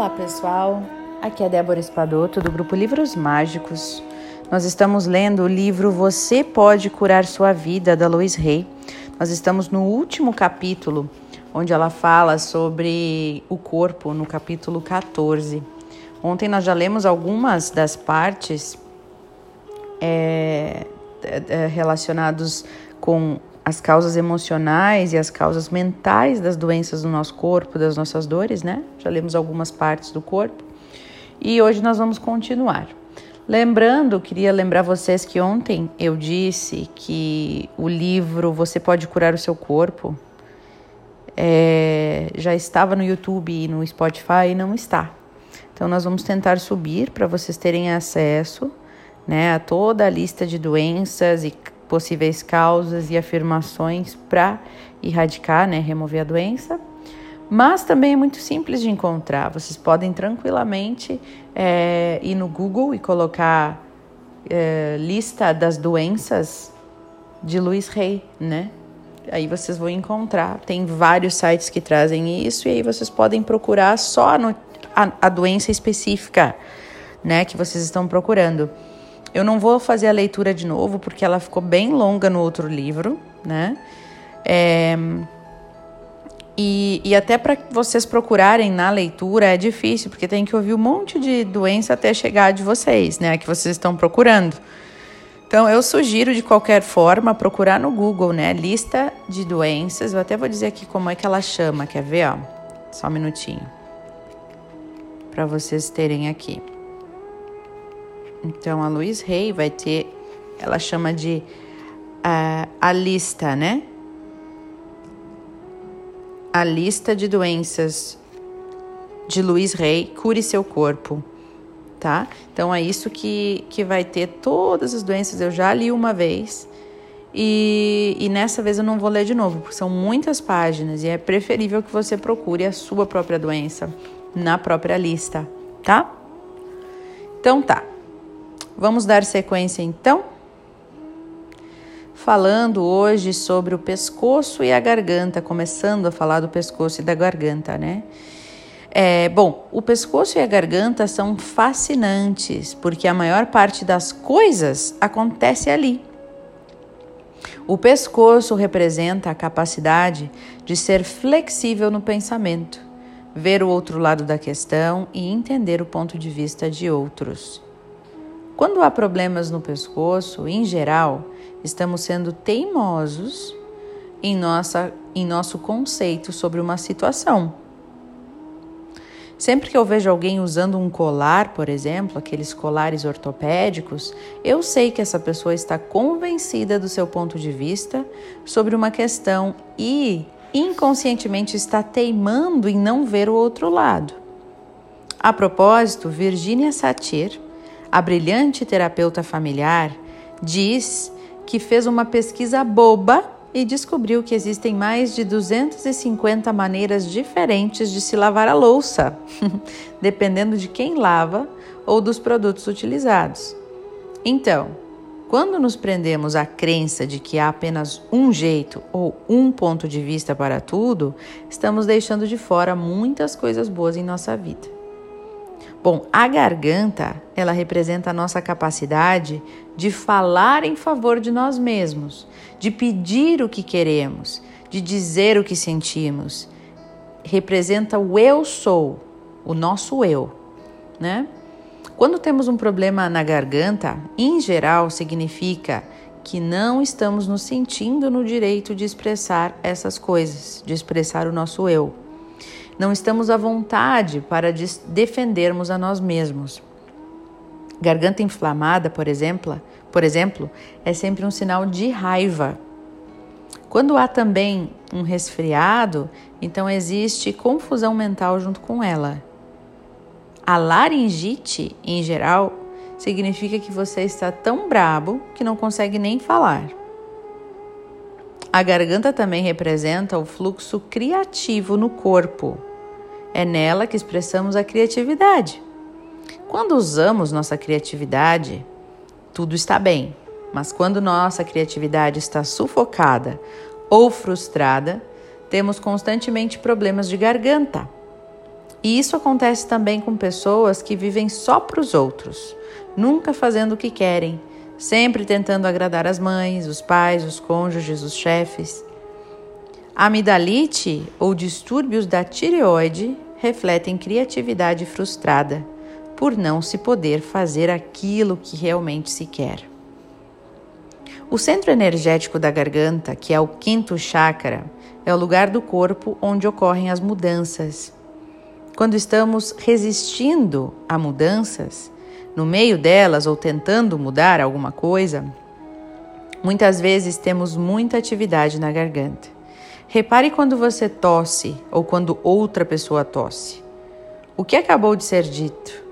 Olá pessoal, aqui é Débora Espadoto do grupo Livros Mágicos. Nós estamos lendo o livro Você Pode Curar Sua Vida, da Lois Rey. Nós estamos no último capítulo, onde ela fala sobre o corpo, no capítulo 14. Ontem nós já lemos algumas das partes é, é, relacionados com as causas emocionais e as causas mentais das doenças do nosso corpo, das nossas dores, né? Já lemos algumas partes do corpo. E hoje nós vamos continuar. Lembrando, queria lembrar vocês que ontem eu disse que o livro Você Pode Curar o Seu Corpo é, já estava no YouTube e no Spotify e não está. Então nós vamos tentar subir para vocês terem acesso né, a toda a lista de doenças e possíveis causas e afirmações para erradicar, né, remover a doença. Mas também é muito simples de encontrar. Vocês podem tranquilamente é, ir no Google e colocar é, lista das doenças de Luiz Rey, né? Aí vocês vão encontrar. Tem vários sites que trazem isso e aí vocês podem procurar só no, a, a doença específica, né, que vocês estão procurando. Eu não vou fazer a leitura de novo, porque ela ficou bem longa no outro livro, né? É, e, e até para vocês procurarem na leitura é difícil, porque tem que ouvir um monte de doença até chegar de vocês, né? Que vocês estão procurando. Então, eu sugiro de qualquer forma procurar no Google, né? Lista de doenças. Eu até vou dizer aqui como é que ela chama, quer ver, ó? Só um minutinho. Para vocês terem aqui. Então, a Luiz Rey vai ter, ela chama de uh, a lista, né? A lista de doenças de Luiz Rey, cure seu corpo, tá? Então, é isso que, que vai ter todas as doenças. Eu já li uma vez e, e nessa vez eu não vou ler de novo, porque são muitas páginas e é preferível que você procure a sua própria doença na própria lista, tá? Então tá. Vamos dar sequência então? Falando hoje sobre o pescoço e a garganta, começando a falar do pescoço e da garganta, né? É, bom, o pescoço e a garganta são fascinantes porque a maior parte das coisas acontece ali. O pescoço representa a capacidade de ser flexível no pensamento, ver o outro lado da questão e entender o ponto de vista de outros. Quando há problemas no pescoço, em geral, estamos sendo teimosos em, nossa, em nosso conceito sobre uma situação. Sempre que eu vejo alguém usando um colar, por exemplo, aqueles colares ortopédicos, eu sei que essa pessoa está convencida do seu ponto de vista sobre uma questão e inconscientemente está teimando em não ver o outro lado. A propósito, Virginia Satir a brilhante terapeuta familiar diz que fez uma pesquisa boba e descobriu que existem mais de 250 maneiras diferentes de se lavar a louça, dependendo de quem lava ou dos produtos utilizados. Então, quando nos prendemos à crença de que há apenas um jeito ou um ponto de vista para tudo, estamos deixando de fora muitas coisas boas em nossa vida. Bom, a garganta, ela representa a nossa capacidade de falar em favor de nós mesmos, de pedir o que queremos, de dizer o que sentimos. Representa o eu sou, o nosso eu, né? Quando temos um problema na garganta, em geral significa que não estamos nos sentindo no direito de expressar essas coisas, de expressar o nosso eu não estamos à vontade para defendermos a nós mesmos. Garganta inflamada, por exemplo, por exemplo, é sempre um sinal de raiva. Quando há também um resfriado, então existe confusão mental junto com ela. A laringite, em geral, significa que você está tão brabo que não consegue nem falar. A garganta também representa o fluxo criativo no corpo. É nela que expressamos a criatividade. Quando usamos nossa criatividade, tudo está bem, mas quando nossa criatividade está sufocada ou frustrada, temos constantemente problemas de garganta. E isso acontece também com pessoas que vivem só para os outros, nunca fazendo o que querem, sempre tentando agradar as mães, os pais, os cônjuges, os chefes. Amidalite ou distúrbios da tireoide refletem criatividade frustrada por não se poder fazer aquilo que realmente se quer. O centro energético da garganta, que é o quinto chakra, é o lugar do corpo onde ocorrem as mudanças. Quando estamos resistindo a mudanças, no meio delas ou tentando mudar alguma coisa, muitas vezes temos muita atividade na garganta. Repare quando você tosse ou quando outra pessoa tosse. O que acabou de ser dito?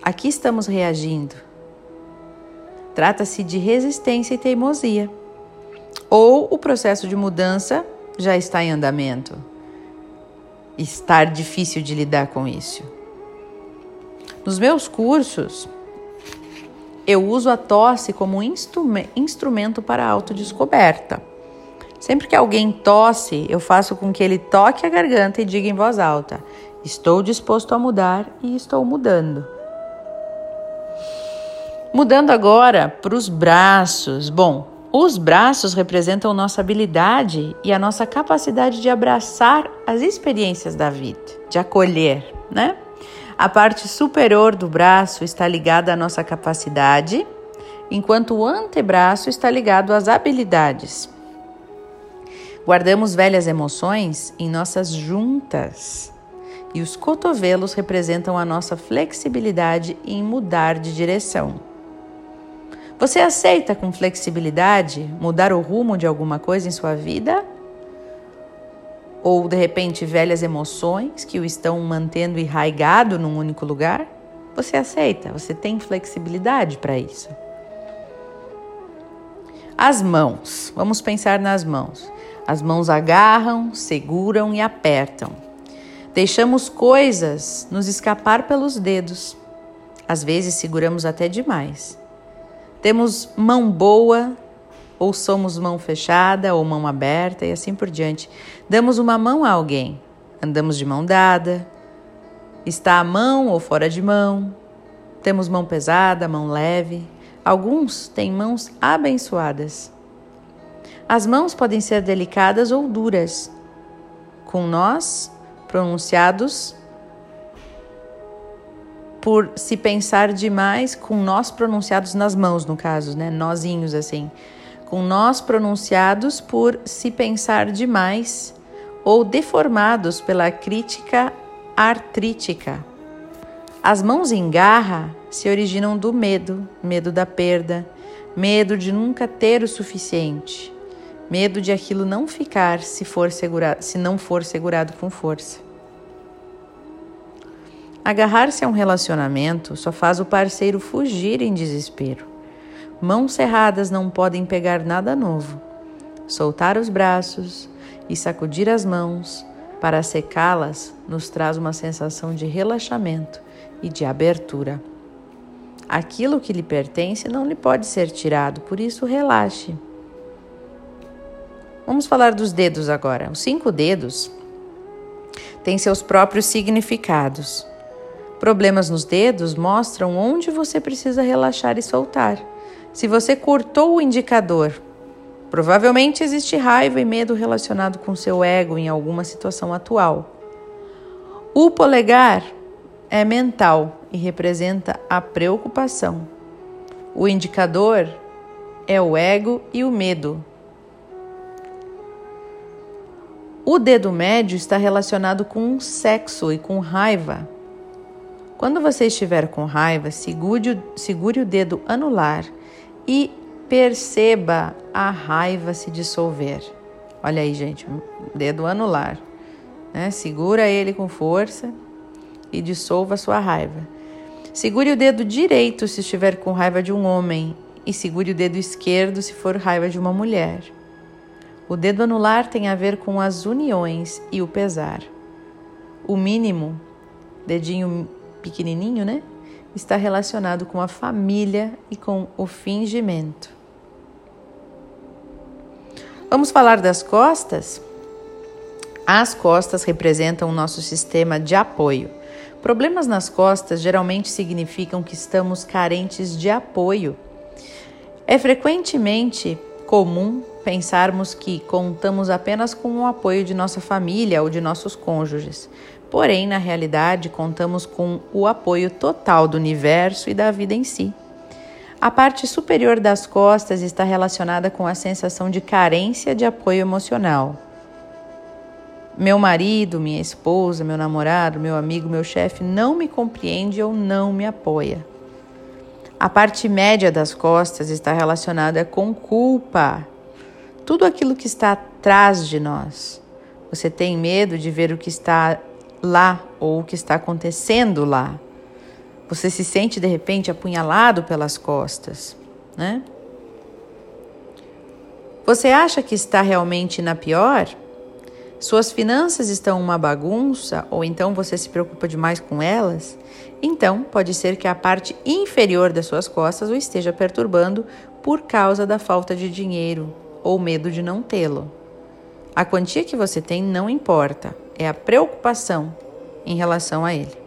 Aqui estamos reagindo. Trata-se de resistência e teimosia. Ou o processo de mudança já está em andamento. Estar difícil de lidar com isso. Nos meus cursos, eu uso a tosse como um instrumento para autodescoberta. Sempre que alguém tosse, eu faço com que ele toque a garganta e diga em voz alta: Estou disposto a mudar e estou mudando. Mudando agora para os braços. Bom, os braços representam nossa habilidade e a nossa capacidade de abraçar as experiências da vida, de acolher, né? A parte superior do braço está ligada à nossa capacidade, enquanto o antebraço está ligado às habilidades. Guardamos velhas emoções em nossas juntas e os cotovelos representam a nossa flexibilidade em mudar de direção. Você aceita com flexibilidade mudar o rumo de alguma coisa em sua vida? Ou de repente velhas emoções que o estão mantendo enraigado num único lugar? Você aceita, você tem flexibilidade para isso. As mãos, vamos pensar nas mãos. As mãos agarram, seguram e apertam. Deixamos coisas nos escapar pelos dedos. Às vezes seguramos até demais. Temos mão boa, ou somos mão fechada ou mão aberta e assim por diante. Damos uma mão a alguém, andamos de mão dada, está a mão ou fora de mão. Temos mão pesada, mão leve. Alguns têm mãos abençoadas. As mãos podem ser delicadas ou duras, com nós pronunciados por se pensar demais, com nós pronunciados nas mãos, no caso, né? Nozinhos assim. Com nós pronunciados por se pensar demais ou deformados pela crítica artrítica. As mãos em garra se originam do medo, medo da perda, medo de nunca ter o suficiente, medo de aquilo não ficar se, for segurado, se não for segurado com força. Agarrar-se a um relacionamento só faz o parceiro fugir em desespero. Mãos cerradas não podem pegar nada novo. Soltar os braços e sacudir as mãos para secá-las nos traz uma sensação de relaxamento e de abertura. Aquilo que lhe pertence não lhe pode ser tirado, por isso relaxe. Vamos falar dos dedos agora. Os cinco dedos têm seus próprios significados. Problemas nos dedos mostram onde você precisa relaxar e soltar. Se você cortou o indicador, provavelmente existe raiva e medo relacionado com seu ego em alguma situação atual. O polegar é mental e representa a preocupação. O indicador é o ego e o medo, O dedo médio está relacionado com sexo e com raiva. Quando você estiver com raiva, segure o, segure o dedo anular e perceba a raiva se dissolver. Olha aí, gente, dedo anular. Né? Segura ele com força e dissolva a sua raiva. Segure o dedo direito se estiver com raiva de um homem e segure o dedo esquerdo se for raiva de uma mulher. O dedo anular tem a ver com as uniões e o pesar. O mínimo, dedinho pequenininho, né? Está relacionado com a família e com o fingimento. Vamos falar das costas? As costas representam o nosso sistema de apoio. Problemas nas costas geralmente significam que estamos carentes de apoio. É frequentemente comum pensarmos que contamos apenas com o apoio de nossa família ou de nossos cônjuges. Porém, na realidade, contamos com o apoio total do universo e da vida em si. A parte superior das costas está relacionada com a sensação de carência de apoio emocional. Meu marido, minha esposa, meu namorado, meu amigo, meu chefe não me compreende ou não me apoia. A parte média das costas está relacionada com culpa. Tudo aquilo que está atrás de nós. Você tem medo de ver o que está lá ou o que está acontecendo lá. Você se sente de repente apunhalado pelas costas, né? Você acha que está realmente na pior? Suas finanças estão uma bagunça ou então você se preocupa demais com elas? Então, pode ser que a parte inferior das suas costas o esteja perturbando por causa da falta de dinheiro ou medo de não tê-lo. A quantia que você tem não importa, é a preocupação em relação a ele.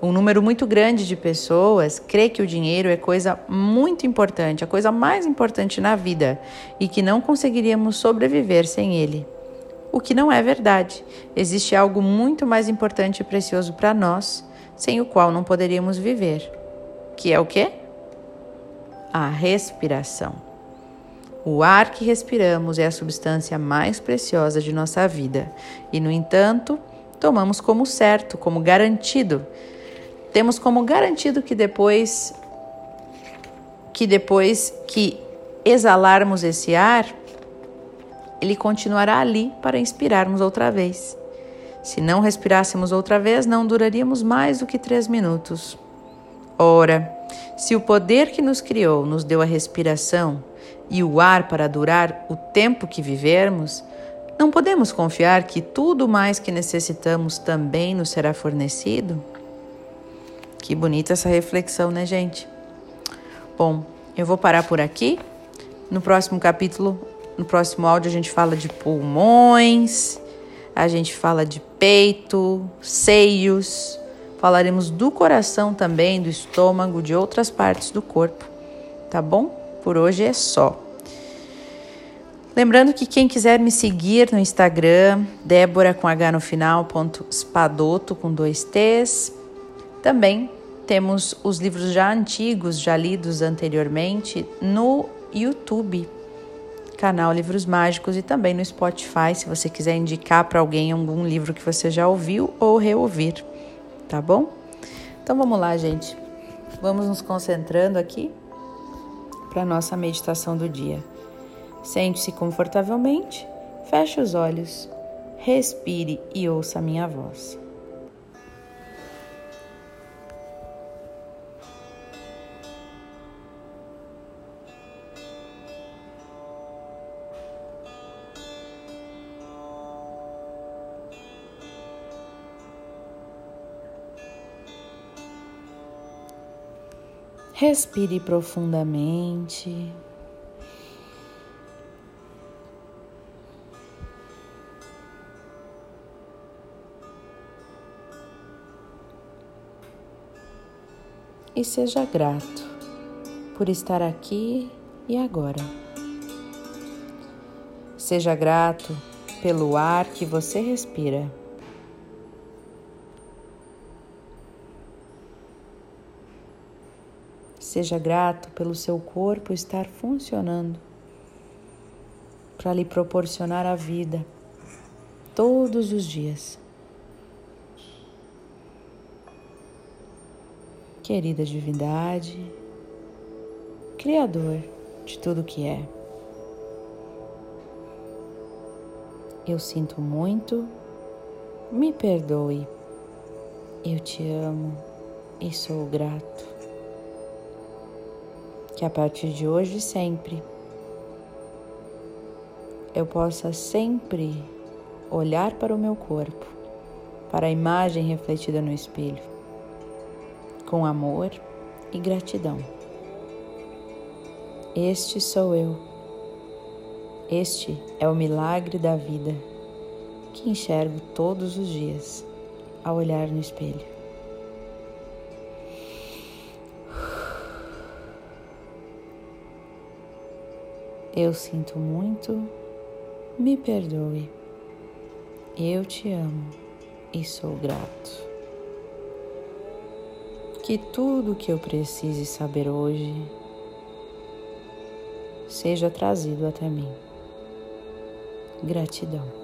Um número muito grande de pessoas crê que o dinheiro é coisa muito importante, a coisa mais importante na vida e que não conseguiríamos sobreviver sem ele o que não é verdade. Existe algo muito mais importante e precioso para nós, sem o qual não poderíamos viver. Que é o quê? A respiração. O ar que respiramos é a substância mais preciosa de nossa vida e, no entanto, tomamos como certo, como garantido. Temos como garantido que depois que depois que exalarmos esse ar, ele continuará ali para inspirarmos outra vez. Se não respirássemos outra vez, não duraríamos mais do que três minutos. Ora, se o poder que nos criou nos deu a respiração e o ar para durar o tempo que vivermos, não podemos confiar que tudo mais que necessitamos também nos será fornecido? Que bonita essa reflexão, né, gente? Bom, eu vou parar por aqui. No próximo capítulo no próximo áudio a gente fala de pulmões, a gente fala de peito, seios, falaremos do coração também, do estômago, de outras partes do corpo, tá bom? Por hoje é só. Lembrando que quem quiser me seguir no Instagram, Débora com H no final, ponto espadoto com dois T's. Também temos os livros já antigos, já lidos anteriormente, no YouTube canal Livros Mágicos e também no Spotify, se você quiser indicar para alguém algum livro que você já ouviu ou reouvir, tá bom? Então vamos lá, gente. Vamos nos concentrando aqui para nossa meditação do dia. Sente-se confortavelmente, feche os olhos, respire e ouça a minha voz. Respire profundamente. E seja grato por estar aqui e agora. Seja grato pelo ar que você respira. Seja grato pelo seu corpo estar funcionando para lhe proporcionar a vida todos os dias. Querida Divindade, Criador de tudo que é, eu sinto muito, me perdoe, eu te amo e sou grato que a partir de hoje e sempre eu possa sempre olhar para o meu corpo, para a imagem refletida no espelho, com amor e gratidão. Este sou eu. Este é o milagre da vida. que enxergo todos os dias ao olhar no espelho. Eu sinto muito, me perdoe. Eu te amo e sou grato. Que tudo o que eu precise saber hoje seja trazido até mim. Gratidão.